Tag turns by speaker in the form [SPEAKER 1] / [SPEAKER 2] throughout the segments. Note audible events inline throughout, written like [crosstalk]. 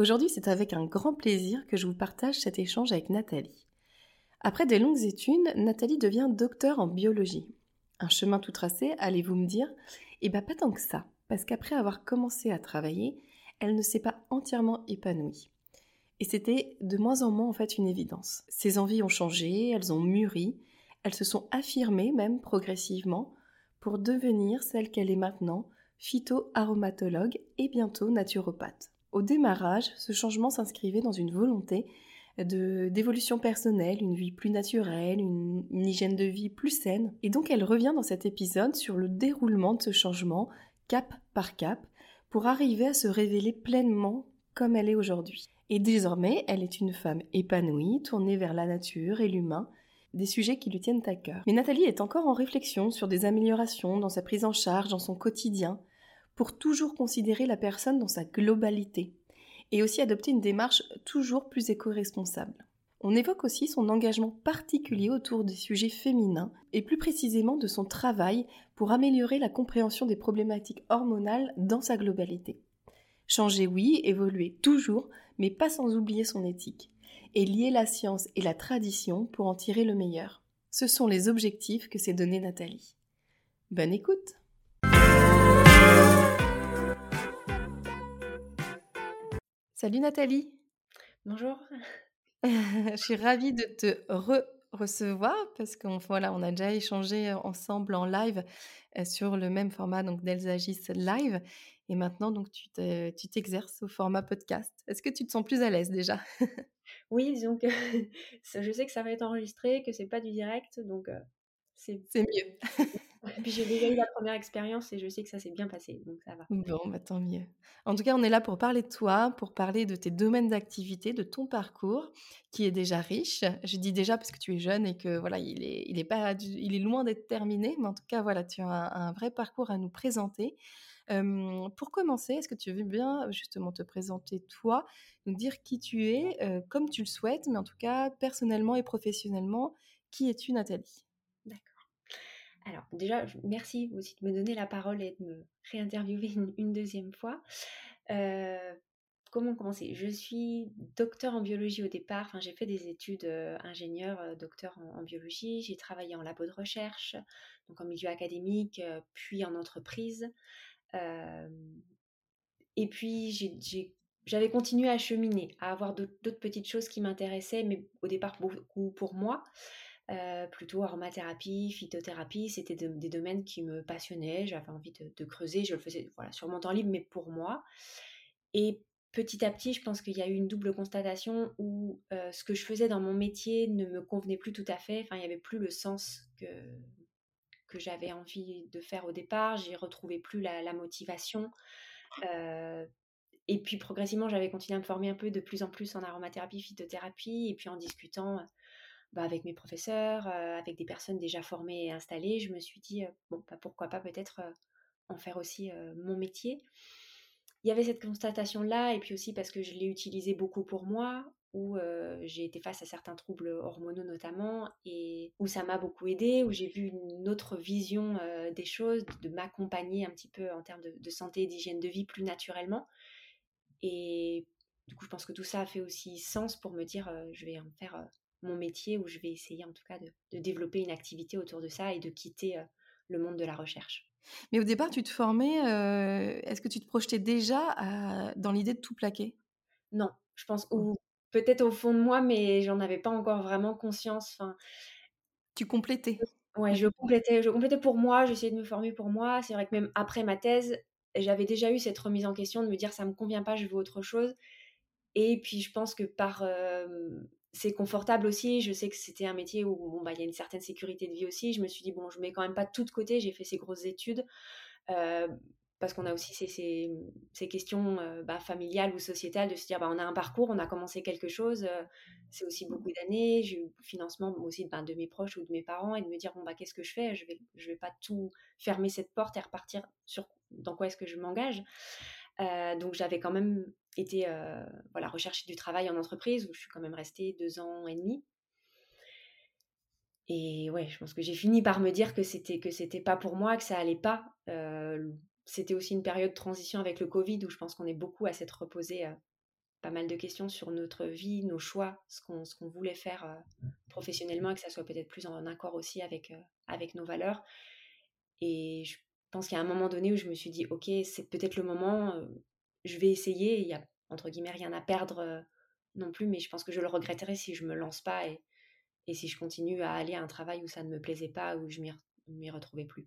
[SPEAKER 1] Aujourd'hui, c'est avec un grand plaisir que je vous partage cet échange avec Nathalie. Après des longues études, Nathalie devient docteur en biologie. Un chemin tout tracé, allez-vous me dire? Eh bien, pas tant que ça, parce qu'après avoir commencé à travailler, elle ne s'est pas entièrement épanouie. Et c'était de moins en moins en fait une évidence. Ses envies ont changé, elles ont mûri, elles se sont affirmées même progressivement pour devenir celle qu'elle est maintenant, phytoaromatologue et bientôt naturopathe. Au démarrage, ce changement s'inscrivait dans une volonté d'évolution personnelle, une vie plus naturelle, une, hygiène de vie plus saine. Et donc elle revient dans cet épisode sur le déroulement de ce changement, cap par cap, pour arriver à se révéler pleinement comme elle est aujourd'hui. Et désormais, elle est une femme épanouie, tournée vers la nature et l'humain, des sujets qui lui tiennent à cœur. Mais Nathalie est encore en réflexion sur des améliorations dans sa prise en charge, dans son quotidien, pour toujours considérer la personne dans sa globalité, et aussi adopter une démarche toujours plus éco-responsable. On évoque aussi son engagement particulier autour des sujets féminins et plus précisément de son travail pour améliorer la compréhension des problématiques hormonales dans sa globalité. Changer oui, évoluer toujours, mais pas sans oublier son éthique, et lier la science et la tradition pour en tirer le meilleur. Ce sont les objectifs que s'est donné Nathalie. Bonne écoute Salut Nathalie.
[SPEAKER 2] Bonjour. [laughs]
[SPEAKER 1] Je suis ravie de te re-recevoir parce qu'on voilà, on a déjà échangé ensemble en live sur le même format donc d'Elsagis Live. Et maintenant donc tu t'exerces au format podcast. Est-ce que tu te sens plus à l'aise déjà? [laughs]
[SPEAKER 2] Oui, disons que [laughs] je sais que ça va être enregistré, que c'est pas du direct, donc
[SPEAKER 1] c'est mieux.
[SPEAKER 2] J'ai déjà eu la première expérience et je sais que ça s'est bien passé, donc ça va.
[SPEAKER 1] Bon, bah, tant mieux. En tout cas, on est là pour parler de toi, pour parler de tes domaines d'activité, de ton parcours, qui est déjà riche. Je dis déjà parce que tu es jeune et que voilà, il est, il est pas, il est loin d'être terminé, mais en tout cas, voilà, tu as un, vrai parcours à nous présenter. pour commencer, est-ce que tu veux bien justement te présenter toi, nous dire qui tu es, comme tu le souhaites, mais en tout cas personnellement et professionnellement, qui es-tu Nathalie?
[SPEAKER 2] Alors déjà, merci aussi de me donner la parole et de me réinterviewer une, deuxième fois. Euh, comment commencer? Je suis docteur en biologie au départ. Enfin, j'ai fait des études euh, ingénieur, euh, docteur en, biologie. J'ai travaillé en labo de recherche, donc en milieu académique, puis en entreprise. et puis j'avais continué à cheminer, à avoir d'autres petites choses qui m'intéressaient, mais au départ beaucoup pour moi. Euh, plutôt aromathérapie, phytothérapie, c'était des domaines qui me passionnaient, j'avais envie de, creuser, je le faisais voilà, sur mon temps libre, mais pour moi. Et petit à petit, je pense qu'il y a eu une double constatation où euh, ce que je faisais dans mon métier ne me convenait plus tout à fait, enfin, il n'y avait plus le sens que, j'avais envie de faire au départ, j'ai retrouvé plus la, motivation. Euh, et puis progressivement, j'avais continué à me former un peu de plus en plus en aromathérapie, phytothérapie, et puis en discutant bah, avec mes professeurs, avec des personnes déjà formées et installées, je me suis dit, bon, bah, pourquoi pas peut-être en faire aussi mon métier. Il y avait cette constatation-là, et puis aussi parce que je l'ai utilisé beaucoup pour moi, où j'ai été face à certains troubles hormonaux notamment, et où ça m'a beaucoup aidé, où j'ai vu une autre vision des choses, de, m'accompagner un petit peu en termes de, de santé et d'hygiène de vie plus naturellement. Et du coup, je pense que tout ça a fait aussi sens pour me dire, je vais en faire mon métier où je vais essayer en tout cas de, développer une activité autour de ça et de quitter euh, le monde de la recherche.
[SPEAKER 1] Mais au départ, tu te formais, euh, est-ce que tu te projetais déjà dans l'idée de tout plaquer?
[SPEAKER 2] Non, je pense, ou peut-être au fond de moi, mais j'en avais pas encore vraiment conscience. Enfin,
[SPEAKER 1] tu complétais
[SPEAKER 2] Ouais, je complétais, je complétais pour moi, j'essayais de me former pour moi. C'est vrai que même après ma thèse, j'avais déjà eu cette remise en question de me dire ça me convient pas, je veux autre chose. Et puis je pense que par euh, c'est confortable aussi. Je sais que c'était un métier où bon, bah, il y a une certaine sécurité de vie aussi. Je me suis dit, bon, je mets quand même pas tout de côté. J'ai fait ces grosses études. Euh, parce qu'on a aussi ces, questions euh, bah, familiales ou sociétales de se dire bah, on a un parcours, on a commencé quelque chose, euh, c'est aussi beaucoup d'années, j'ai eu le financement aussi bah, de mes proches ou de mes parents et de me dire bon bah qu'est-ce que je fais? Je vais je vais pas tout fermer cette porte et repartir sur dans quoi est-ce que je m'engage? Euh, donc j'avais quand même été voilà rechercher du travail en entreprise où je suis quand même restée deux ans et demi. Et ouais, je pense que j'ai fini par me dire que c'était que c'était pas pour moi, que ça allait pas. Euh, c'était aussi une période de transition avec le Covid où je pense qu'on est beaucoup à s'être reposé euh, pas mal de questions sur notre vie, nos choix, ce qu'on, voulait faire euh, professionnellement et que ça soit peut-être plus en accord aussi avec, euh, avec nos valeurs. Et je pense qu'il y a un moment donné où je me suis dit, ok, c'est peut-être le moment, je vais essayer. Il y a entre guillemets rien à perdre non plus, mais je pense que je le regretterai si je me lance pas et, et si je continue à aller à un travail où ça ne me plaisait pas, où je m'y retrouvais plus.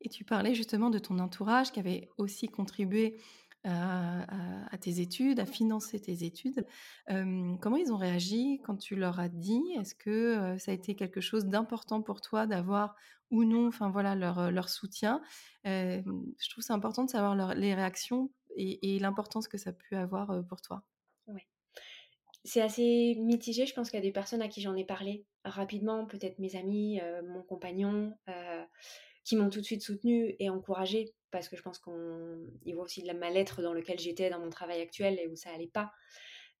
[SPEAKER 1] Et tu parlais justement de ton entourage qui avait aussi contribué à, tes études, à financer tes études. Comment ils ont réagi quand tu leur as dit? Est-ce que ça a été quelque chose d'important pour toi d'avoir ou non, enfin voilà, leur, leur soutien? Je trouve c'est important de savoir les réactions et, l'importance que ça a pu avoir pour toi.
[SPEAKER 2] Oui. C'est assez mitigé. Je pense qu'il y a des personnes à qui j'en ai parlé rapidement, peut-être mes amis, mon compagnon qui m'ont tout de suite soutenue et encouragée parce que je pense qu'ils voient aussi de la mal-être dans lequel j'étais dans mon travail actuel et où ça allait pas.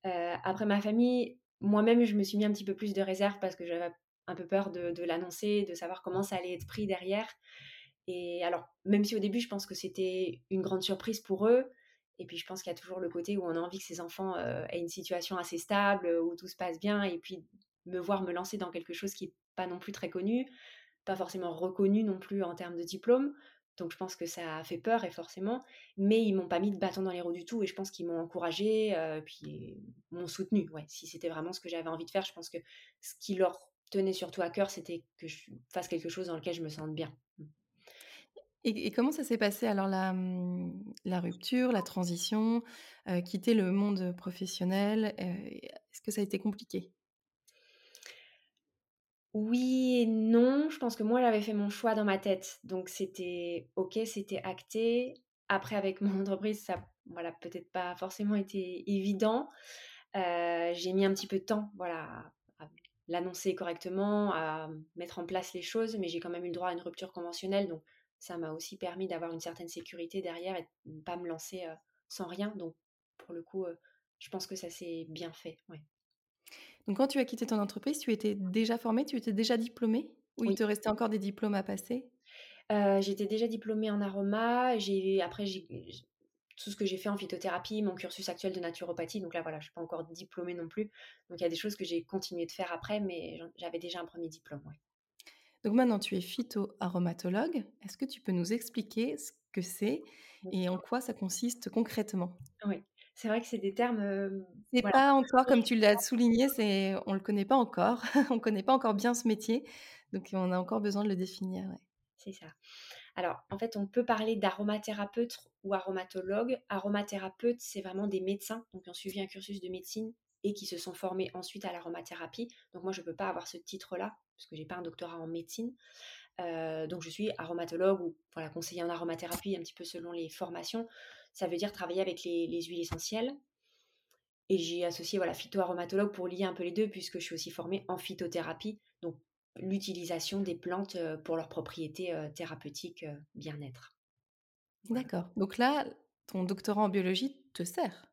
[SPEAKER 2] Euh, après ma famille, moi-même, je me suis mis un petit peu plus de réserve parce que j'avais un peu peur de, de l'annoncer, de savoir comment ça allait être pris derrière. Et alors, même si au début, je pense que c'était une grande surprise pour eux, et puis je pense qu'il y a toujours le côté où on a envie que ses enfants euh, aient une situation assez stable, où tout se passe bien, et puis me voir me lancer dans quelque chose qui n'est pas non plus très connu, pas forcément reconnu non plus en termes de diplôme. Donc je pense que ça a fait peur et forcément, mais ils m'ont pas mis de bâton dans les roues du tout et je pense qu'ils m'ont encouragé, euh, puis m'ont soutenu. Ouais, si c'était vraiment ce que j'avais envie de faire, je pense que ce qui leur tenait surtout à cœur, c'était que je fasse quelque chose dans lequel je me sente bien.
[SPEAKER 1] Et, comment ça s'est passé alors la, la, rupture, la transition, euh, quitter le monde professionnel euh, Est-ce que ça a été compliqué?
[SPEAKER 2] Oui et non. Je pense que moi, j'avais fait mon choix dans ma tête. Donc, c'était OK, c'était acté. Après, avec [laughs] mon entreprise, ça voilà, peut-être pas forcément été évident. Euh, j'ai mis un petit peu de temps voilà, à l'annoncer correctement, à mettre en place les choses, mais j'ai quand même eu le droit à une rupture conventionnelle. Donc, ça m'a aussi permis d'avoir une certaine sécurité derrière et de ne pas me lancer euh, sans rien. Donc, pour le coup, euh, je pense que ça s'est bien fait.
[SPEAKER 1] Donc quand tu as quitté ton entreprise, tu étais déjà formée, tu étais déjà diplômée Ou il te restait encore des diplômes à passer?
[SPEAKER 2] J'étais déjà diplômée en aroma, j'ai après j'ai tout ce que j'ai fait en phytothérapie, mon cursus actuel de naturopathie, donc là, voilà, je suis pas encore diplômée non plus. Donc il y a des choses que j'ai continué de faire après, mais j'avais déjà un 1er diplôme, ouais.
[SPEAKER 1] Donc maintenant tu es phytoaromatologue. Est-ce que tu peux nous expliquer ce que c'est et en quoi ça consiste concrètement?
[SPEAKER 2] Oui, c'est vrai que c'est des termes,
[SPEAKER 1] C'est
[SPEAKER 2] voilà,
[SPEAKER 1] pas encore comme tu l'as souligné, c'est on le connaît pas encore. [laughs] On connaît pas encore bien ce métier, donc on a encore besoin de le définir, ouais.
[SPEAKER 2] C'est ça. Alors, en fait, on peut parler d'aromathérapeute ou aromatologue. Aromathérapeute, c'est vraiment des médecins, donc qui ont suivi un cursus de médecine et qui se sont formés ensuite à l'aromathérapie. Donc moi, je ne peux pas avoir ce titre-là, parce que j'ai pas un doctorat en médecine. Euh, donc je suis aromatologue ou voilà, conseiller en aromathérapie, un petit peu selon les formations. Ça veut dire travailler avec les, les huiles essentielles. Et j'ai associé voilà, phytoaromatologue pour lier un peu les deux, puisque je suis aussi formée en phytothérapie, donc l'utilisation des plantes euh, pour leurs propriétés euh, thérapeutiques euh, bien-être.
[SPEAKER 1] D'accord. Donc là, ton doctorat en biologie te sert?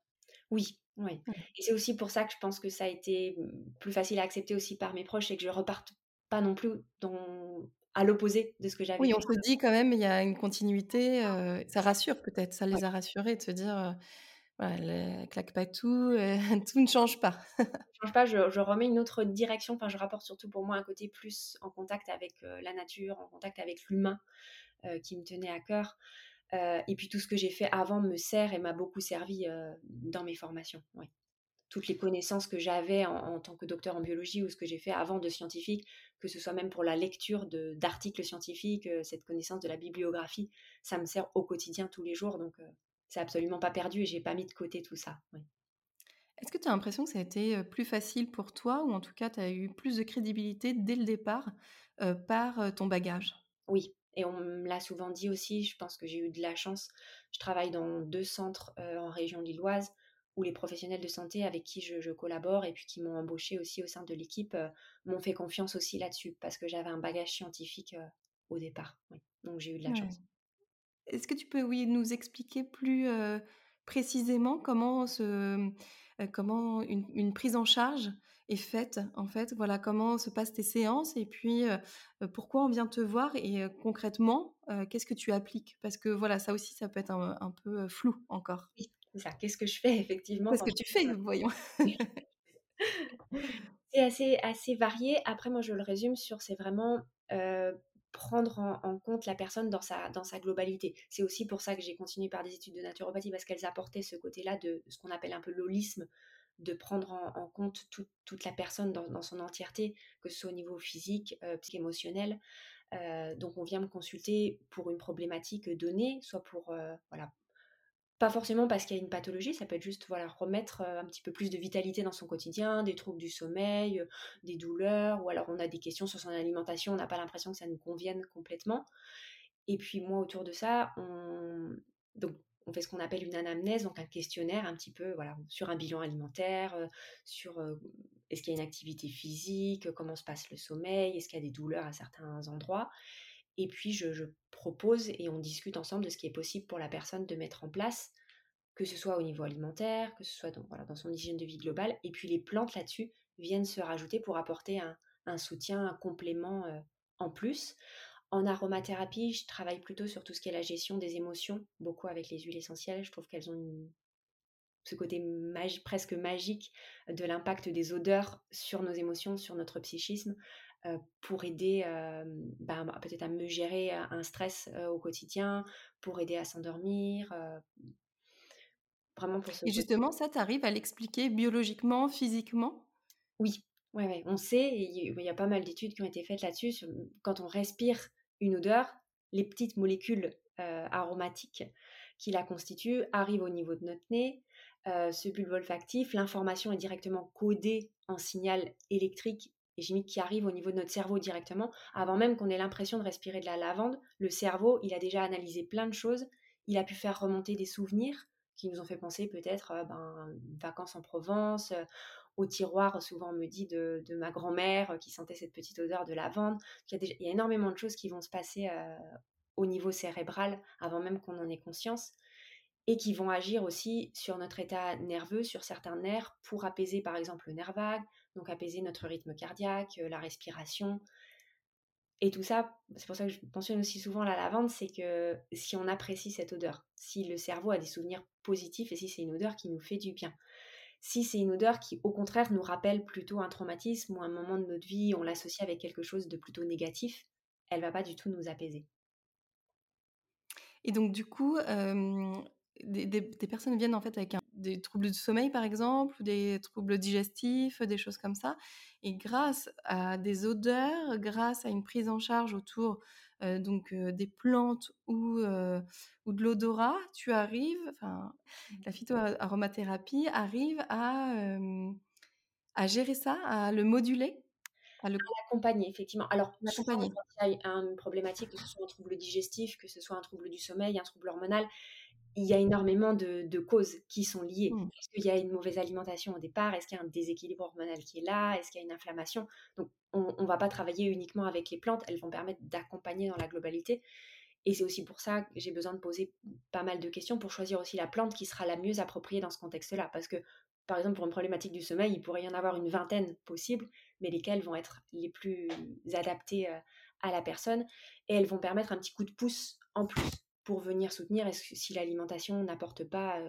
[SPEAKER 2] Oui, oui.
[SPEAKER 1] Ouais.
[SPEAKER 2] Et c'est aussi pour ça que je pense que ça a été mmh, plus facile à accepter aussi par mes proches, c'est que je reparte pas non plus dans à l'opposé de ce que j'avais
[SPEAKER 1] Oui, on se dit quand même, il y a une continuité, heu, ça rassure peut-être, ça
[SPEAKER 2] Ouais.
[SPEAKER 1] les a rassurés de se dire, voilà, elle, elle claque pas tout, heu, [laughs] tout ne change pas.
[SPEAKER 2] Je change pas, je je remets une autre direction, enfin je rapporte surtout pour moi un côté plus en contact avec, la nature, en contact avec l'humain, qui me tenait à cœur. Et puis tout ce que j'ai fait avant me sert et m'a beaucoup servi, dans mes formations, ouais. Toutes les connaissances que j'avais en en tant que docteur en biologie ou ce que j'ai fait avant de scientifique, que ce soit même pour la lecture d'articles scientifiques, heu, cette connaissance de la bibliographie, ça me sert au quotidien tous les jours donc heu, c'est absolument pas perdu et j'ai pas mis de côté tout ça, oui.
[SPEAKER 1] Est-ce que tu as l'impression que ça a été, heu, plus facile pour toi ou en tout cas tu as eu plus de crédibilité dès le départ, par, ton bagage?
[SPEAKER 2] Oui, Et on me l'a souvent dit aussi, je pense que j'ai eu de la chance. Je travaille dans deux centres en région lilloise où les professionnels de santé avec qui je, collabore et puis qui m'ont embauché aussi au sein de l'équipe m'ont fait confiance aussi là-dessus parce que j'avais un bagage scientifique au départ. Donc j'ai eu de la chance.
[SPEAKER 1] Est-ce que tu peux oui, nous expliquer plus précisément comment, ce, comment une, prise en charge est faite en fait? Voilà, comment se passent tes séances et puis pourquoi on vient te voir et concrètement, qu'est-ce que tu appliques? Parce que voilà, ça aussi, ça peut être un, peu flou encore.
[SPEAKER 2] Oui, ça. Qu'est-ce que je fais effectivement
[SPEAKER 1] Qu'est-ce que tu fais Voyons? [laughs]
[SPEAKER 2] c'est assez, assez varié. Après, moi, je le résume sur c'est vraiment prendre en, compte la personne dans sa, dans sa globalité. C'est aussi pour ça que j'ai continué par des études de naturopathie, parce qu'elles apportaient ce côté-là de ce qu'on appelle un peu l'holisme, de prendre en, compte toute la personne dans, son entièreté, que ce soit au niveau physique, euh, émotionnel. Euh, donc on vient me consulter pour une problématique donnée, soit pour euh, voilà, pas forcément parce qu'il y a une pathologie, ça peut être juste voilà, remettre euh, un petit peu plus de vitalité dans son quotidien, des troubles du sommeil, euh, des douleurs, ou alors on a des questions sur son alimentation, on n'a pas l'impression que ça nous convienne complètement. Et puis moi, autour de ça, on, donc, on fait ce qu'on appelle une anamnèse, donc un questionnaire un petit peu voilà, sur un bilan alimentaire, euh, sur est-ce qu'il y a une activité physique, comment se passe le sommeil, est-ce qu'il y a des douleurs à certains endroits. Et puis, je, propose et on discute ensemble de ce qui est possible pour la personne de mettre en place, que ce soit au niveau alimentaire, que ce soit dans, son hygiène de vie globale. Et puis, les plantes là-dessus viennent se rajouter pour apporter un, soutien, un complément euh, en plus. En aromathérapie, je travaille plutôt sur tout ce qui est la gestion des émotions, beaucoup avec les huiles essentielles. Je trouve qu'elles ont ce côté presque magique de l'impact des odeurs sur nos émotions, sur notre psychisme. Euh, pour aider bah, peut-être à me gérer un stress au quotidien, pour aider à s'endormir.
[SPEAKER 1] vraiment pour ce Et justement, ça, tu arrives à l'expliquer biologiquement, physiquement?
[SPEAKER 2] Oui, ouais, ouais. on sait, il y a pas mal d'études qui ont été faites là-dessus. Quand on respire une odeur, les petites molécules aromatiques qui la constituent arrivent au niveau de notre nez, ce bulbe olfactif, l'information est directement codée en signal électrique et chimiques qui arrivent au niveau de notre cerveau directement, avant même qu'on ait l'impression de respirer de la lavande, le cerveau, il a déjà analysé plein de choses, il a pu faire remonter des souvenirs qui nous ont fait penser peut-être euh, ben, vacances en Provence, euh, au tiroir, souvent on me dit de, ma grand-mère euh, qui sentait cette petite odeur de lavande. Il y, a il y a énormément de choses qui vont se passer au niveau cérébral avant même qu'on en ait conscience et qui vont agir aussi sur notre état nerveux, sur certains nerfs, pour apaiser par exemple le nerf vague, donc apaiser notre rythme cardiaque, euh, la respiration. Et tout ça, c'est pour ça que je mentionne aussi souvent la lavande, c'est que si on apprécie cette odeur, si le cerveau a des souvenirs positifs et si c'est une odeur qui nous fait du bien, si c'est une odeur qui au contraire nous rappelle plutôt un traumatisme ou un moment de notre vie, on l'associe avec quelque chose de plutôt négatif, elle va pas du tout nous apaiser.
[SPEAKER 1] Et donc du coup, des, personnes viennent en fait avec des troubles du sommeil par exemple, des troubles digestifs, des choses comme ça. Et grâce à des odeurs, grâce à une prise en charge autour euh, donc euh, des plantes ou, euh, ou de l'odorat, tu arrives, enfin la phytoaromathérapie arrive à, à gérer ça, à le moduler
[SPEAKER 2] à l'accompagner, effectivement. Alors, quand il y a une problématique, que ce soit un trouble digestif, que ce soit un trouble du sommeil, un trouble hormonal, il y a énormément de, causes qui sont liées. Mmh. Est-ce qu'il y a une mauvaise alimentation au départ? Est-ce qu'il y a un déséquilibre hormonal qui est là? Est-ce qu'il y a une inflammation? Donc, on ne va pas travailler uniquement avec les plantes, elles vont permettre d'accompagner dans la globalité. Et c'est aussi pour ça que j'ai besoin de poser pas mal de questions pour choisir aussi la plante qui sera la mieux appropriée dans ce contexte-là. Parce que, par exemple, pour une problématique du sommeil, il pourrait y en avoir une vingtaine possibles, mais lesquelles vont être les plus adaptées euh, à la personne. Et elles vont permettre un petit coup de pouce en plus pour venir soutenir si l'alimentation n'apporte pas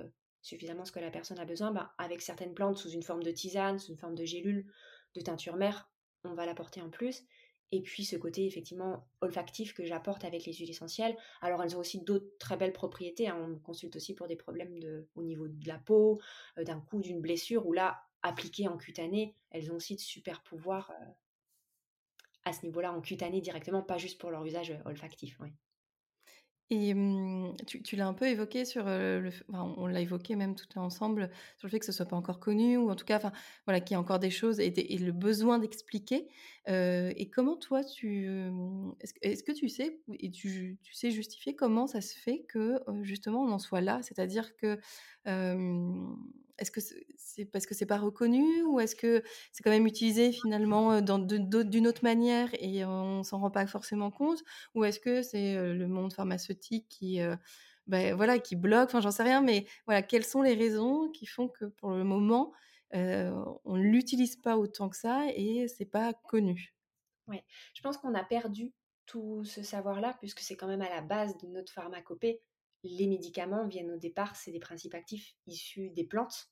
[SPEAKER 2] suffisamment ce que la personne a besoin, ben, avec certaines plantes sous une forme de tisane, sous une forme de gélule, de teinture mère, on va l'apporter en plus. Et puis ce côté effectivement olfactif que j'apporte avec les huiles essentielles. Alors elles ont aussi d'autres très belles propriétés. Hein. On consulte aussi pour des problèmes au niveau de la peau, d'un coup, d'une blessure, ou là, appliquées en cutané, elles ont aussi de super pouvoirs à ce niveau-là en cutané directement, pas juste pour leur usage olfactif.
[SPEAKER 1] Et mmh, tu l'as un peu évoqué sur, le enfin, on l'a évoqué même tout ensemble, sur le fait que ce soit pas encore connu ou en tout cas, enfin, voilà, qu'il y a encore des choses et le besoin d'expliquer. Et comment toi tu, hem, est-ce que tu sais et tu sais justifier comment ça se fait que, justement on en soit là? C'est-à-dire que, est-ce que c'est parce que c'est pas reconnu ou est-ce que c'est quand même utilisé finalement, d'une autre manière et on s'en rend pas forcément compte? Ou est-ce que c'est, le monde pharmaceutique qui, beh, voilà, qui bloque? Enfin, j'en sais rien, mais voilà, quelles sont les raisons qui font que pour le moment, on l'utilise pas autant que ça et c'est pas connu?
[SPEAKER 2] Ouais, je pense qu'on a perdu tout ce savoir-là puisque c'est quand même à la base de notre pharmacopée. Les médicaments viennent au départ, c'est des principes actifs issus des plantes.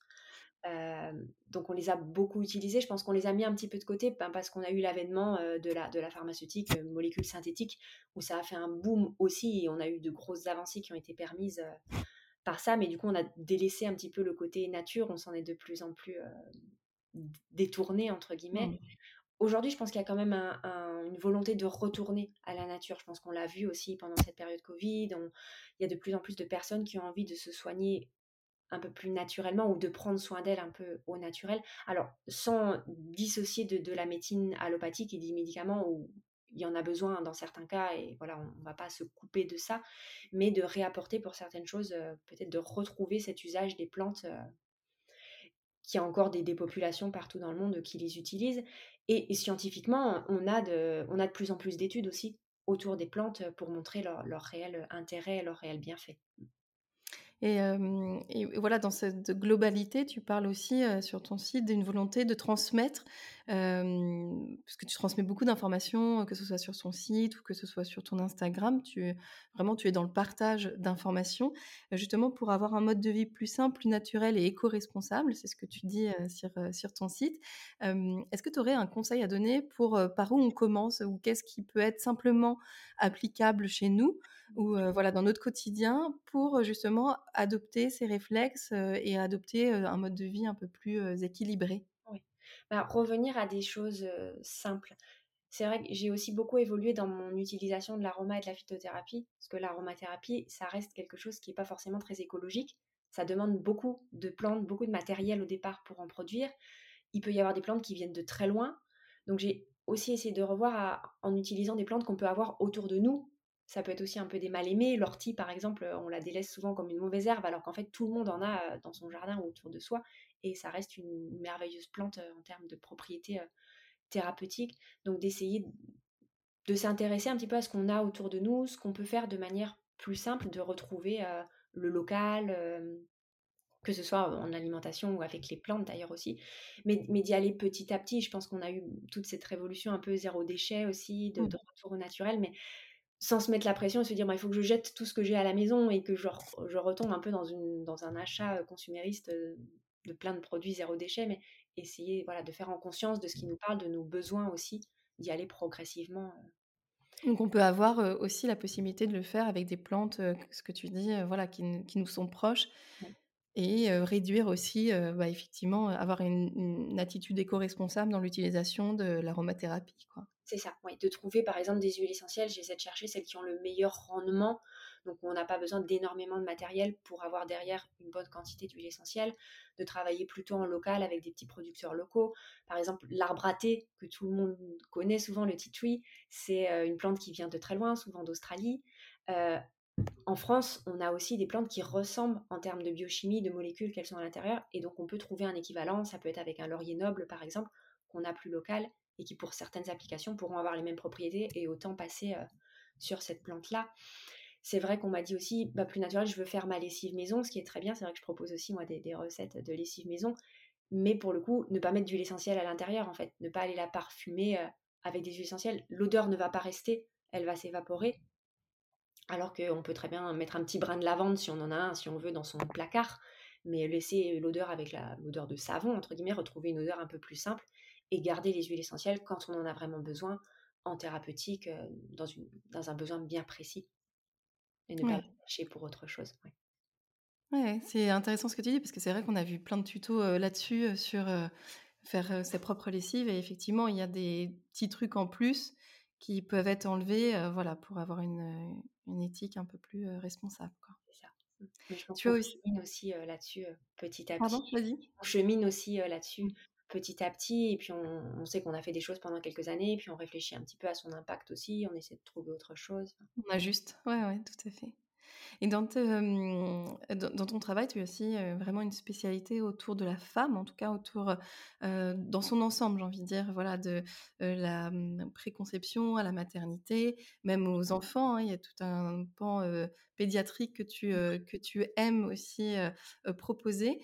[SPEAKER 2] Donc on les a beaucoup utilisés. Je pense qu'on les a mis un petit peu de côté, ben, parce qu'on a eu l'avènement, de la de la pharmaceutique, molécules synthétiques, où ça a fait un boom aussi et on a eu de grosses avancées qui ont été permises, par ça. Mais du coup, on a délaissé un petit peu le côté nature. On s'en est de plus en plus, «détourné» entre guillemets. Aujourd'hui, je pense qu'il y a quand même un un une volonté de retourner à la nature. Je pense qu'on l'a vu aussi pendant cette période covid. Il y a de plus en plus de personnes qui ont envie de se soigner un peu plus naturellement ou de prendre soin d'elles un peu au naturel. Alors, sans dissocier de la médecine allopathique et des médicaments où il y en a besoin dans certains cas et voilà, on ne va pas se couper de ça, mais de réapporter pour certaines choses, heu, peut-être de retrouver cet usage des plantes, heu qu'il y a encore des populations partout dans le monde qui les utilisent et scientifiquement, on a de on a de plus en plus d'études aussi autour des plantes, pour montrer leur réel intérêt leur réel bienfait.
[SPEAKER 1] Et voilà, dans cette globalité, tu parles aussi, sur ton site d'une volonté de transmettre, parce que tu transmets beaucoup d'informations, que ce soit sur ton site ou que ce soit sur ton Instagram. Vraiment, tu es dans le partage d'informations, heu, justement pour avoir un mode de vie plus simple, plus naturel et éco-responsable. C'est ce que tu dis, sur, heu, sur ton site. Est-ce que tu aurais un conseil à donner pour, par où on commence ou qu'est-ce qui peut être simplement applicable chez nous ou, voilà, dans notre quotidien pour, justement adopter ces réflexes, et adopter, un mode de vie un peu plus, équilibré?
[SPEAKER 2] Bah, revenir à des choses, simples. C'est vrai que j'ai aussi beaucoup évolué dans mon utilisation de l'aroma et de la phytothérapie, parce que l'aromathérapie, ça reste quelque chose qui est pas forcément très écologique. Ça demande beaucoup de plantes, beaucoup de matériel au départ pour en produire. Il peut y avoir des plantes qui viennent de très loin. Donc j'ai aussi essayé de revoir en utilisant des plantes qu'on peut avoir autour de nous. Ça peut être aussi un peu des mal-aimés. L'ortie, par exemple, on la délaisse souvent comme une mauvaise herbe, alors qu'en fait, tout le monde en a, dans son jardin ou autour de soi et ça reste une merveilleuse plante, heu, en termes de propriétés, heu, thérapeutiques. Donc d'essayer de s'intéresser un petit peu à ce qu'on a autour de nous, ce qu'on peut faire de manière plus simple, de retrouver, heu, le local, que ce soit en alimentation ou avec les plantes d'ailleurs aussi, mais mais d'y aller petit à petit. Je pense qu'on a eu toute cette révolution un peu zéro déchet aussi, de
[SPEAKER 1] Mmh.
[SPEAKER 2] de retour au naturel, mais sans se mettre la pression et se dire: «Bah, il faut que je jette tout ce que j'ai à la maison» et que je je retombe un peu dans une dans un achat, consumériste, de plein de produits zéro déchet, mais essayer, voilà, de faire en conscience de ce qui nous parle, de nos besoins aussi, d'y aller progressivement, heu.
[SPEAKER 1] Donc on peut avoir, aussi la possibilité de le faire avec des plantes, ce que tu dis, voilà, qui qui nous sont proches
[SPEAKER 2] Ouais.
[SPEAKER 1] et réduire aussi, bah, effectivement, avoir une une attitude éco-responsable dans l'utilisation de l'aromathérapie.
[SPEAKER 2] C'est ça, oui, de trouver par exemple des huiles essentielles, j'essaie de chercher celles qui ont le meilleur rendement, donc on n'a pas besoin d'énormément de matériel pour avoir derrière une bonne quantité d'huile essentielle, de travailler plutôt en local avec des petits producteurs locaux. Par exemple, l'arbre à thé que tout le monde connaît souvent, le tea tree, c'est, heu, une plante qui vient de très loin, souvent d'Australie. Heu, en France, on a aussi des plantes qui ressemblent en termes de biochimie, de molécules qu'elles sont à l'intérieur et donc on peut trouver un équivalent. Ça peut être avec un laurier noble par exemple, qu'on a plus local et qui pour certaines applications pourront avoir les mêmes propriétés et autant passer, heu, sur cette plante-là. C'est vrai qu'on m'a dit aussi: «Bah, plus naturel, je veux faire ma lessive maison», ce qui est très bien. C'est vrai que je propose aussi moi des recettes de lessive maison, mais pour le coup, ne pas mettre d'huile essentielle à l'intérieur en fait, ne pas aller la parfumer, heu, avec des huiles essentielles. L'odeur ne va pas rester, elle va s'évaporer. Alors qu'on peut très bien mettre un petit brin de lavande si on en a un, si on veut, dans son placard, mais laisser l'odeur avec l'odeur de «savon» entre guillemets, retrouver une odeur un peu plus simple et garder les huiles essentielles quand on en a vraiment besoin en thérapeutique, une dans un besoin bien précis et ne pas lâcher pour autre chose, ouais.
[SPEAKER 1] Ouais, c'est intéressant ce que tu dis parce que c'est vrai qu'on a vu plein de tutos, là-dessus, sur, faire, ses propres lessives et effectivement, il y a des petits trucs en plus qui peuvent être enlevés, voilà, pour avoir une, une éthique un peu plus responsable.
[SPEAKER 2] C'est ça. Mmh. Mais je pense tu aussi... chemine aussi là-dessus petit à
[SPEAKER 1] Pardon,
[SPEAKER 2] petit.
[SPEAKER 1] vas-y.
[SPEAKER 2] On chemine aussi là-dessus petit à petit, et puis on, sait qu'on a fait des choses pendant quelques années, et puis on réfléchit un petit peu à son impact aussi, on essaie de trouver autre chose.
[SPEAKER 1] On ajuste, ouais, ouais, tout à fait. Et dans, dans, ton travail, tu as aussi vraiment une spécialité autour de la femme, en tout cas autour, dans son ensemble, j'ai envie de dire, voilà, de la mmh, préconception à la maternité, même aux enfants. Hein, il y a tout un pan pédiatrique que tu, que tu aimes aussi proposer.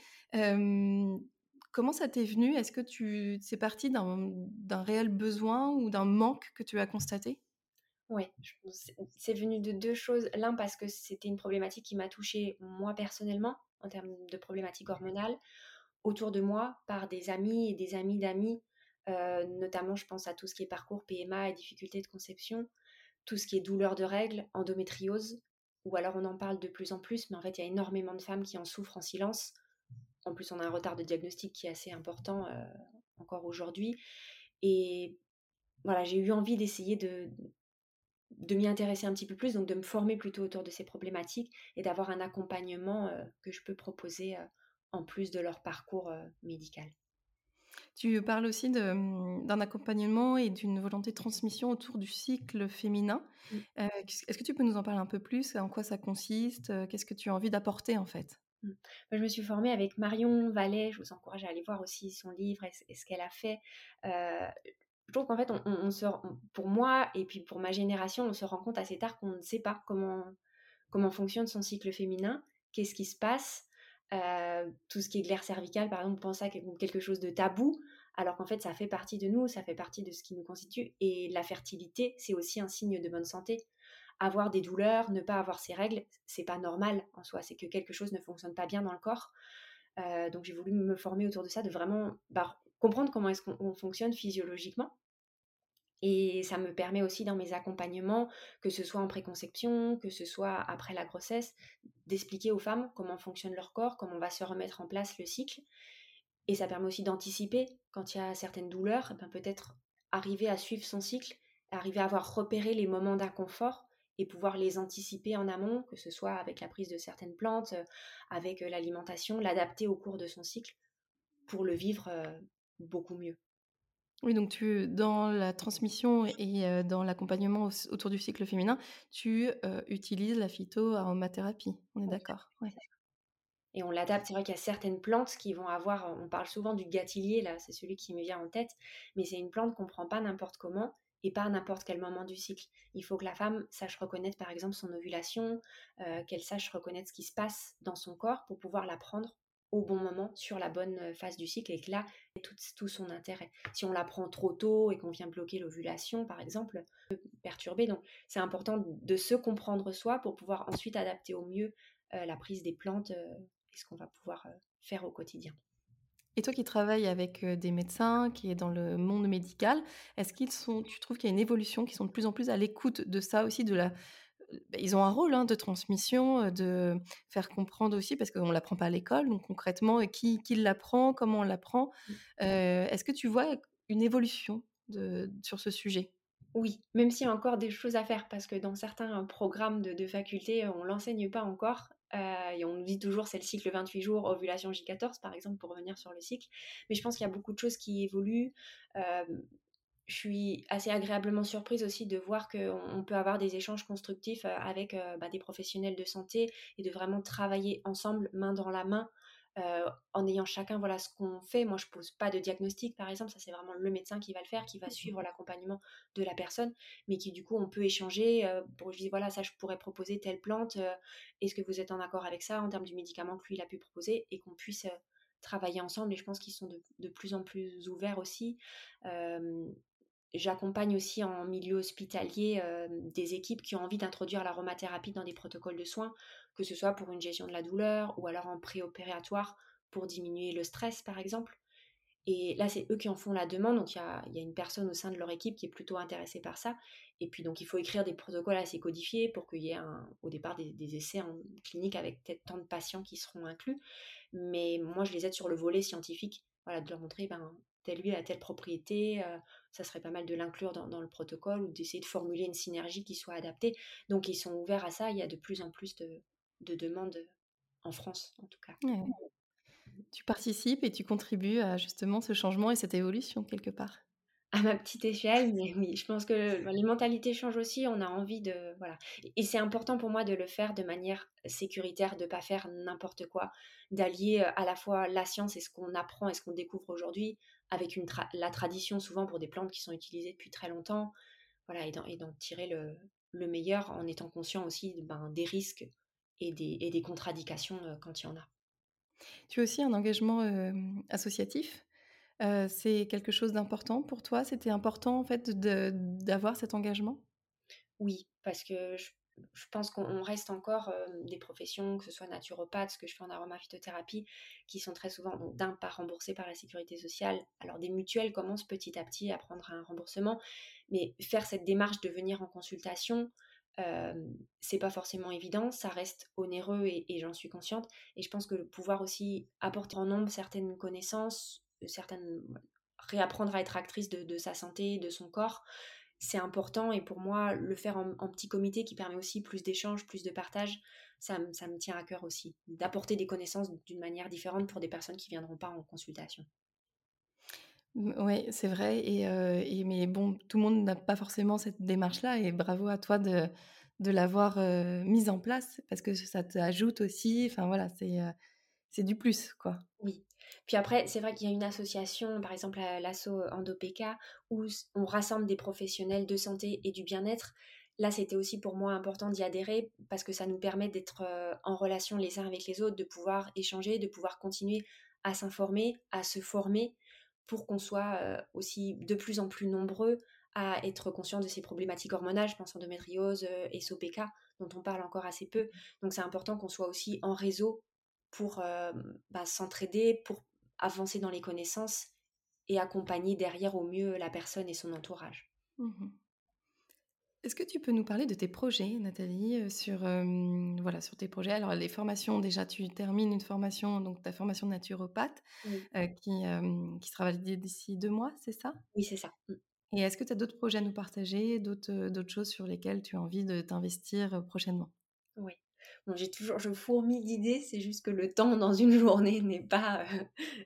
[SPEAKER 1] Comment ça t'est venu? Est-ce que tu c'est parti d'un réel besoin ou d'un manque que tu as constaté?
[SPEAKER 2] Oui, c'est venu de deux choses. L'un parce que c'était une problématique qui m'a touchée moi personnellement en termes de problématiques hormonales autour de moi par des amis et des amis d'amis. Euh, notamment, je pense à tout ce qui est parcours PMA et difficultés de conception, tout ce qui est douleur de règles, endométriose, ou alors on en parle de plus en plus, mais en fait, il y a énormément de femmes qui en souffrent en silence en plus, on a un retard de diagnostic qui est assez important euh, encore aujourd'hui. Et voilà, j'ai eu envie d'essayer de, de m'y intéresser un petit peu plus, donc de me former plutôt autour de ces problématiques et d'avoir un accompagnement euh, que je peux proposer euh, en plus de leur parcours médical.
[SPEAKER 1] Tu parles aussi mmh, d'un accompagnement et d'une volonté de transmission autour du cycle féminin. Mmh. Est-ce que tu peux nous en parler un peu plus? En quoi ça consiste? Qu'est-ce que tu as envie d'apporter en fait?
[SPEAKER 2] Je me suis formée avec Marion Vallet. Je vous encourage à aller voir aussi son livre et, ce qu'elle a fait. Euh, je trouve qu'en fait, pour moi et puis pour ma génération, on se rend compte assez tard qu'on ne sait pas comment, comment fonctionne son cycle féminin, qu'est-ce qui se passe. Euh, tout ce qui est glaire cervicale, par exemple, on pense à quelque chose de tabou, alors qu'en fait, ça fait partie de nous, ça fait partie de ce qui nous constitue. Et la fertilité, c'est aussi un signe de bonne santé avoir des douleurs, ne pas avoir ses règles, c'est pas normal en soi, c'est que quelque chose ne fonctionne pas bien dans le corps. Euh, donc j'ai voulu me former autour de ça, de vraiment bah, comprendre comment est-ce qu'on fonctionne physiologiquement. Et ça me permet aussi dans mes accompagnements, que ce soit en préconception, que ce soit après la grossesse, d'expliquer aux femmes comment fonctionne leur corps, comment va se remettre en place le cycle. Et ça permet aussi d'anticiper quand il y a certaines douleurs, ben peut-être arriver à suivre son cycle, arriver à avoir repéré les moments d'inconfort et pouvoir les anticiper en amont, que ce soit avec la prise de certaines plantes, euh, avec euh, l'alimentation, l'adapter au cours de son cycle pour le vivre euh, beaucoup mieux.
[SPEAKER 1] Oui, donc tu, dans la transmission et dans l'accompagnement autour du cycle féminin, tu utilises la phytoaromathérapie. On est d'accord.
[SPEAKER 2] Et on l'adapte. C'est vrai qu'il y a certaines plantes qui vont avoir. On parle souvent du gâtillier là, c'est celui qui me vient en tête, mais c'est une plante qu'on prend pas n'importe comment et pas à n'importe quel moment du cycle. Il faut que la femme sache reconnaître par exemple son ovulation, euh, qu'elle sache reconnaître ce qui se passe dans son corps pour pouvoir la prendre au bon moment sur la bonne euh, phase du cycle et que là, tout, tout son intérêt. Si on la prend trop tôt et qu'on vient bloquer l'ovulation par exemple, peut perturber. Donc c'est important de se comprendre soi pour pouvoir ensuite adapter au mieux euh, la prise des plantes et ce qu'on va pouvoir faire au quotidien.
[SPEAKER 1] Et toi qui travailles avec des médecins, qui est dans le monde médical, est-ce qu'ils sont, tu trouves qu'il y a une évolution, qu'ils sont de plus en plus à l'écoute de ça aussi, de la, bah, ils ont un rôle hein, de transmission, de faire comprendre aussi, parce qu'on ne l'apprend pas à l'école, donc concrètement, qui, qui l'apprend, comment on l'apprend. Mmh. est-ce que tu vois une évolution de, sur ce sujet?
[SPEAKER 2] Oui, même s'il y a encore des choses à faire, parce que dans certains programmes de, de faculté, on ne l'enseigne pas encore. Euh, et on nous dit toujours c'est le cycle 28 jours, ovulation J14 par exemple, pour revenir sur le cycle. Mais je pense qu'il y a beaucoup de choses qui évoluent. Euh, je suis assez agréablement surprise aussi de voir qu'on peut avoir des échanges constructifs euh, avec bah, des professionnels de santé et de vraiment travailler ensemble, main dans la main, euh, en ayant chacun voilà ce qu'on fait. Moi, je pose pas de diagnostic, par exemple, ça c'est vraiment le médecin qui va le faire, qui va mmh suivre l'accompagnement de la personne, mais qui du coup on peut échanger euh, pour dire voilà ça je pourrais proposer telle plante, euh, est-ce que vous êtes en accord avec ça en termes du médicament que lui il a pu proposer? Et qu'on puisse travailler ensemble. Et je pense qu'ils sont de, de, plus en plus ouverts aussi. J'accompagne aussi en milieu hospitalier des équipes qui ont envie d'introduire l'aromathérapie dans des protocoles de soins que ce soit pour une gestion de la douleur ou alors en préopératoire pour diminuer le stress par exemple. Et là, c'est eux qui en font la demande. Donc, il y a, une personne au sein de leur équipe qui est plutôt intéressée par ça. Et puis, donc, il faut écrire des protocoles assez codifiés pour qu'il y ait au départ des, essais en clinique avec peut-être tant de patients qui seront inclus. Mais moi, je les aide sur le volet scientifique. Voilà, de leur montrer, ben, tel lieu a telle propriété, ça serait pas mal de l'inclure dans, le protocole ou d'essayer de formuler une synergie qui soit adaptée. Donc ils sont ouverts à ça, il y a de plus en plus de, demandes en France en tout cas.
[SPEAKER 1] Tu participes et tu contribues à justement ce changement et cette évolution quelque part
[SPEAKER 2] à ma petite échelle, mais oui, je pense que les mentalités changent aussi. On a envie de voilà, et c'est important pour moi de le faire de manière sécuritaire, de pas faire n'importe quoi, d'allier à la fois la science et ce qu'on apprend et ce qu'on découvre aujourd'hui avec une la tradition souvent pour des plantes qui sont utilisées depuis très longtemps, voilà, et d'en tirer le, le, meilleur en étant conscient aussi ben, des risques et des, et des contradictions quand il y en a.
[SPEAKER 1] Tu as aussi un engagement associatif c'est quelque chose d'important pour toi? C'était important en fait d'avoir cet engagement?
[SPEAKER 2] Oui, parce que je, pense qu'on reste encore des professions, que ce soit naturopathe, ce que je fais en aromaphytothérapie, qui sont très souvent d'un pas remboursées par la sécurité sociale. Alors des mutuelles commencent petit à petit à prendre un remboursement, mais faire cette démarche de venir en consultation, c'est pas forcément évident, ça reste onéreux et, j'en suis consciente. Et je pense que pouvoir aussi apporter en nombre certaines connaissances, certaines réapprendre à être actrice de, sa santé, de son corps, c'est important. Et pour moi, le faire en, petit comité qui permet aussi plus d'échanges, plus de partage, ça, ça me tient à cœur aussi. D'apporter des connaissances d'une manière différente pour des personnes qui viendront pas en consultation.
[SPEAKER 1] Oui, c'est vrai. Et, et, mais bon, tout le monde n'a pas forcément cette démarche-là. Et bravo à toi de, de l'avoir mise en place parce que ça t'ajoute aussi. Enfin voilà, c'est du plus, quoi.
[SPEAKER 2] Oui. Puis après, c'est vrai qu'il y a une association, par exemple l'asso EndoPK, où on rassemble des professionnels de santé et du bien-être. Là, c'était aussi pour moi important d'y adhérer parce que ça nous permet d'être en relation les uns avec les autres, de pouvoir échanger, de pouvoir continuer à s'informer, à se former pour qu'on soit euh, aussi de plus en plus nombreux à être conscient de ces problématiques hormonales, je pense endométriose euh, et SOPK, dont on parle encore assez peu. Donc c'est important qu'on soit aussi en réseau pour bah, s'entraider, pour avancer dans les connaissances et accompagner derrière au mieux la personne et son entourage. Mmh
[SPEAKER 1] Est-ce que tu peux nous parler de tes projets, Nathalie, sur, voilà, sur tes projets? Alors, les formations, déjà, tu termines une formation, donc ta formation de naturopathe, qui, qui sera validée d'ici deux mois, c'est ça?
[SPEAKER 2] Oui, c'est ça. Mmh.
[SPEAKER 1] Et est-ce que tu as d'autres projets à nous partager, d'autres choses sur lesquelles tu as envie de t'investir prochainement?
[SPEAKER 2] Oui j'ai toujours, je fourmille d'idées, c'est juste que le temps dans une journée n'est pas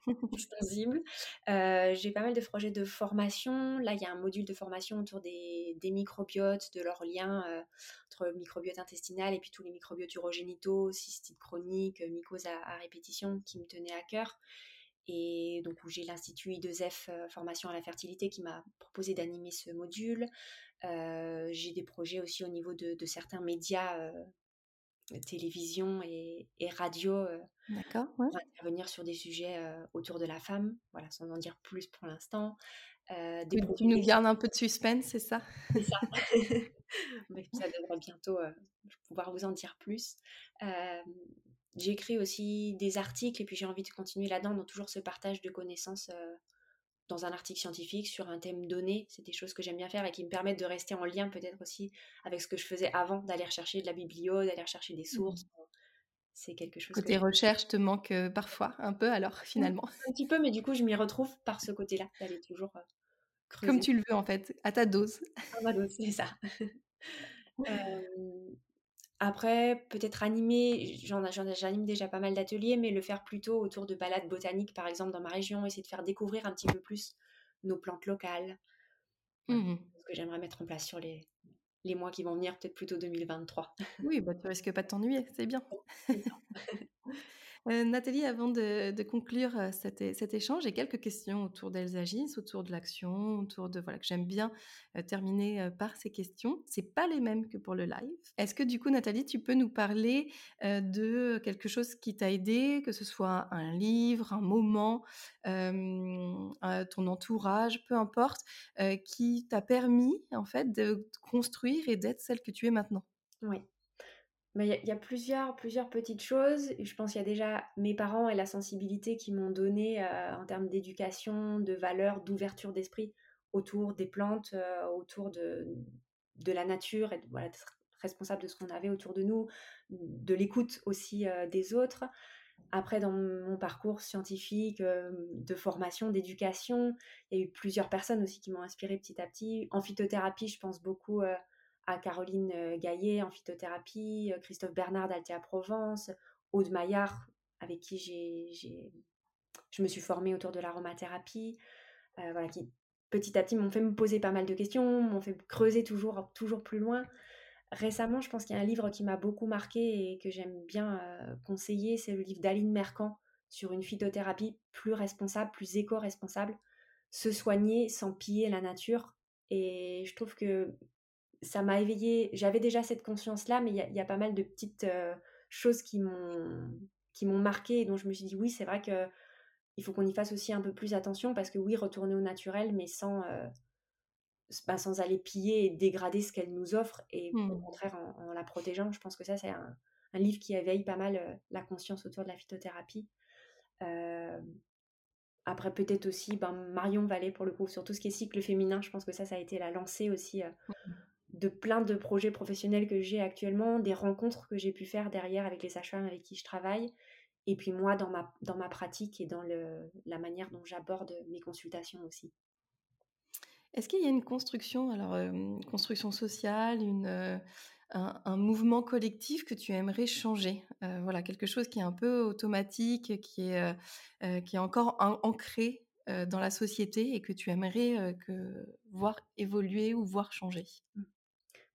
[SPEAKER 2] euh, [laughs] extensible. Euh, j'ai pas mal de projets de formation. Là, il y a un module de formation autour des, microbiotes, de leur lien euh, entre microbiote intestinal et puis tous les microbiotes urogénitaux, cystite chronique, mycose à, répétition, qui me tenaient à cœur et donc où j'ai l'institut I2F formation à la fertilité qui m'a proposé d'animer ce module. j'ai des projets aussi au niveau de, de certains médias télévision et, radio euh, pour intervenir sur des sujets euh, autour de la femme, voilà, sans en dire plus pour l'instant.
[SPEAKER 1] Euh, tu nous gardes un peu de suspense, c'est ça?
[SPEAKER 2] C'est ça. [laughs] [laughs] Mais ça devrait bientôt pouvoir vous en dire plus. J'écris aussi des articles et puis j'ai envie de continuer là-dedans, dans toujours ce partage de connaissances dans un article scientifique sur un thème donné. C'est des choses que j'aime bien faire et qui me permettent de rester en lien peut-être aussi avec ce que je faisais avant, d'aller rechercher de la biblio, d'aller rechercher des mmh sources. C'est quelque chose.
[SPEAKER 1] Côté recherche te manque parfois un peu alors finalement.
[SPEAKER 2] Un petit peu, mais du coup je m'y retrouve par ce côté-là, d'aller toujours
[SPEAKER 1] creuser. Comme tu le veux en fait, à ta dose.
[SPEAKER 2] À ma dose, c'est ça. [laughs] Après, peut-être animer, j'anime déjà pas mal d'ateliers, mais le faire plutôt autour de balades botaniques, par exemple, dans ma région, essayer de faire découvrir un petit peu plus nos plantes locales. Mmh ce que j'aimerais mettre en place sur les, les mois qui vont venir, peut-être plutôt 2023.
[SPEAKER 1] Oui, bah, tu risques pas de t'ennuyer, c'est bien. [laughs] [laughs] Euh, Nathalie, avant de, conclure euh, cet, échange, j'ai quelques questions autour d'Elsagis, autour de l'action, autour de voilà que j'aime bien euh, terminer par ces questions. C'est pas les mêmes que pour le live. Est-ce que du coup, Nathalie, tu peux nous parler de quelque chose qui t'a aidé, que ce soit un livre, un moment, ton entourage, peu importe, qui t'a permis en fait de construire et d'être celle que tu es maintenant?
[SPEAKER 2] Oui. Il y, a plusieurs, plusieurs petites choses. Je pense qu'il y a déjà mes parents et la sensibilité qui m'ont donné euh, en termes d'éducation, de valeurs, d'ouverture d'esprit autour des plantes, euh, autour de, de la nature et voilà, d'être responsable de ce qu'on avait autour de nous, de l'écoute aussi euh, des autres. Après, dans mon parcours scientifique, de formation, d'éducation, il y a eu plusieurs personnes aussi qui m'ont inspiré petit à petit. En phytothérapie, je pense beaucoup à Caroline Gaillet en phytothérapie, Christophe Bernard d'Altea Provence, Aude Maillard, avec qui j'ai, je me suis formée autour de l'aromathérapie, voilà, qui petit à petit m'ont fait me poser pas mal de questions, m'ont fait creuser toujours, toujours plus loin. Récemment, je pense qu'il y a un livre qui m'a beaucoup marqué et que j'aime bien conseiller, c'est le livre d'Aline Mercant sur une phytothérapie plus responsable, plus éco-responsable, se soigner sans piller la nature. Et je trouve que ça m'a éveillé. J'avais déjà cette conscience-là, mais il y, a pas mal de petites choses qui m'ont qui m'ont marqué et dont je me suis dit oui, c'est vrai que il faut qu'on y fasse aussi un peu plus attention parce que oui, retourner au naturel, mais sans bah, sans aller piller et dégrader ce qu'elle nous offre et au mmh. contraire en, la protégeant. Je pense que ça, c'est un, livre qui éveille pas mal euh, la conscience autour de la phytothérapie. Euh, après, peut-être aussi ben, Marion Vallée, pour le coup, sur tout ce qui est cycle féminin, je pense que ça, ça a été la lancée aussi euh, mmh. De plein de projets professionnels que j'ai actuellement, des rencontres que j'ai pu faire derrière avec les sages-femmes avec qui je travaille, et puis moi dans ma, dans ma pratique et dans le, la manière dont j'aborde mes consultations aussi.
[SPEAKER 1] Est-ce qu'il y a une construction, alors construction sociale, une, un, mouvement collectif que tu aimerais changer? Voilà, quelque chose qui est un peu automatique, qui est, qui est encore ancré dans la société et que tu aimerais que, voir évoluer ou voir changer?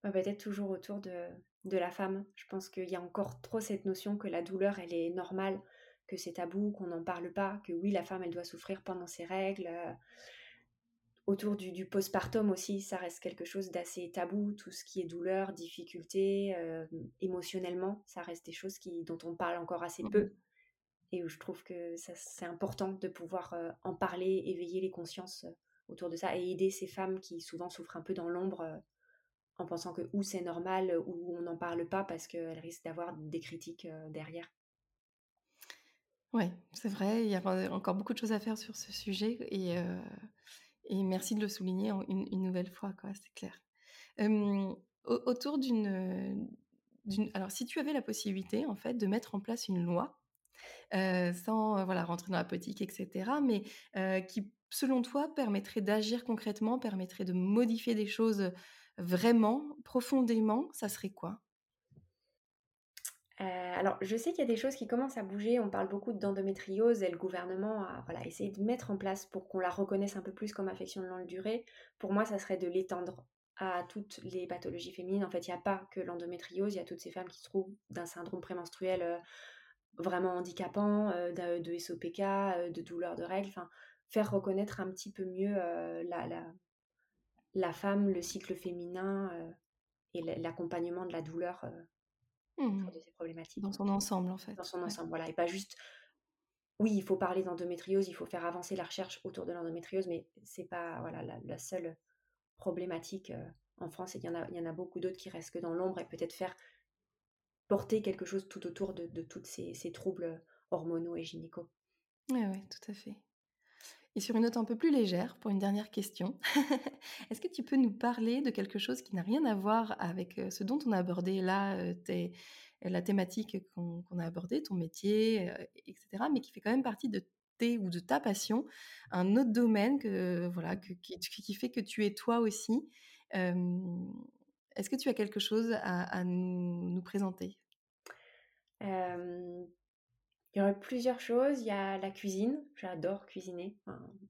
[SPEAKER 2] Peut-être toujours autour de, de la femme. Je pense qu'il y a encore trop cette notion que la douleur, elle est normale, que c'est tabou, qu'on n'en parle pas, que oui, la femme, elle doit souffrir pendant ses règles autour du, postpartum aussi, ça reste quelque chose d'assez tabou, tout ce qui est douleur, difficulté, euh, émotionnellement, ça reste des choses qui, dont on parle encore assez peu mmh. et où je trouve que c'est important de pouvoir euh, en parler, éveiller les consciences euh, autour de ça et aider ces femmes qui souvent souffrent un peu dans l'ombre en pensant que ou c'est normal ou on n'en parle pas parce qu'elles risquent d'avoir des critiques derrière.
[SPEAKER 1] Oui, c'est vrai, il y a encore beaucoup de choses à faire sur ce sujet et et merci de le souligner une, nouvelle fois, c'est clair. autour d'une, alors, si tu avais la possibilité, en fait, de mettre en place une loi, sans voilà rentrer dans la politique, etc., mais qui, selon toi, permettrait d'agir concrètement, permettrait de modifier des choses vraiment, profondément, ça serait quoi?
[SPEAKER 2] Alors, je sais qu'il y a des choses qui commencent à bouger. On parle beaucoup d'endométriose et le gouvernement a voilà, essayé de mettre en place pour qu'on la reconnaisse un peu plus comme affection de longue durée. Pour moi, ça serait de l'étendre à toutes les pathologies féminines. En fait, il n'y a pas que l'endométriose, il y a toutes ces femmes qui se trouvent d'un syndrome prémenstruel vraiment handicapant, de, SOPK, de douleurs de règles. Enfin, faire reconnaître un petit peu mieux la, la, femme, le cycle féminin et l'accompagnement de la douleur
[SPEAKER 1] Mmh. de ces problématiques. Dans son ensemble, en fait.
[SPEAKER 2] Dans son ensemble, voilà. Et pas juste, oui, il faut parler d'endométriose, il faut faire avancer la recherche autour de l'endométriose, mais c'est pas voilà, la, seule problématique euh, en France. Il y, en a, il y en a beaucoup d'autres qui restent que dans l'ombre et peut-être faire porter quelque chose tout autour de, de tous ces, ces, troubles hormonaux et gynéco.
[SPEAKER 1] Oui, oui, tout à fait. Et sur une note un peu plus légère, pour une dernière question, [laughs] est-ce que tu peux nous parler de quelque chose qui n'a rien à voir avec euh, ce dont on a abordé là, euh, la thématique qu'on a abordée, ton métier, euh, etc., mais qui fait quand même partie de tes de ta passion, un autre domaine que, voilà, qui, fait que tu es toi aussi Est-ce que tu as quelque chose à, nous, présenter?
[SPEAKER 2] Il y aurait plusieurs choses. Il y a la cuisine. J'adore cuisiner.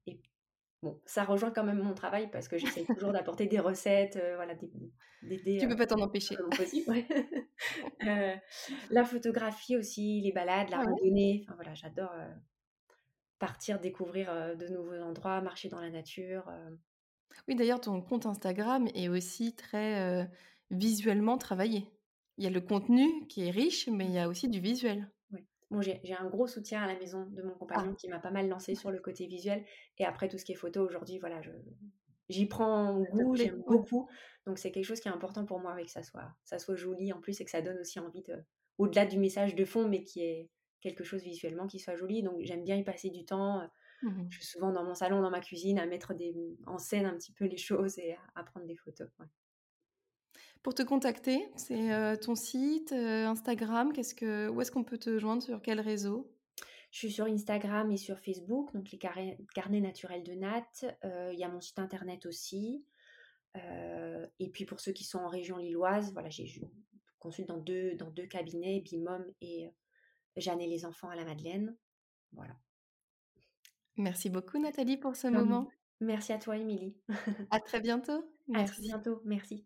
[SPEAKER 2] et bon, ça rejoint quand même mon travail parce que j'essaie [laughs] toujours d'apporter des recettes, euh, voilà, d'aider.
[SPEAKER 1] Tu peux pas t'en empêcher. [laughs]
[SPEAKER 2] Euh, la photographie aussi, les balades, la ah randonnée. Enfin voilà, j'adore euh, partir découvrir de nouveaux endroits, marcher dans la nature.
[SPEAKER 1] Oui, d'ailleurs, ton compte Instagram est aussi très visuellement travaillé. Il y a le contenu qui est riche, mais il y a aussi du visuel.
[SPEAKER 2] Bon, j'ai un gros soutien à la maison de mon compagnon ah. qui m'a pas mal lancé sur le côté visuel. Et après, tout ce qui est photo aujourd'hui, voilà, j'y prends goût, j'aime beaucoup. Donc, c'est quelque chose qui est important pour moi, avec que ça soit, ça soit joli en plus et que ça donne aussi envie de, au-delà du message de fond, mais qui est quelque chose visuellement qui soit joli. Donc, j'aime bien y passer du temps. Mmh Je suis souvent dans mon salon, dans ma cuisine, à mettre des, en scène un petit peu les [laughs] choses et à, prendre des photos.
[SPEAKER 1] Pour te contacter, c'est ton site, Instagram, qu'est-ce que, où est-ce qu'on peut te joindre sur quel réseau?
[SPEAKER 2] Je suis sur Instagram et sur Facebook, donc les carnets, naturels de Nat. Il y a mon site internet aussi. et puis pour ceux qui sont en région lilloise, voilà, j'ai consulte dans deux, dans deux cabinets, Bimom et Jeanne et les enfants à la Madeleine. Voilà.
[SPEAKER 1] Merci beaucoup Nathalie pour ce moment.
[SPEAKER 2] Merci à toi Émilie.
[SPEAKER 1] à très bientôt.
[SPEAKER 2] À très bientôt, merci.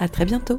[SPEAKER 1] À très bientôt!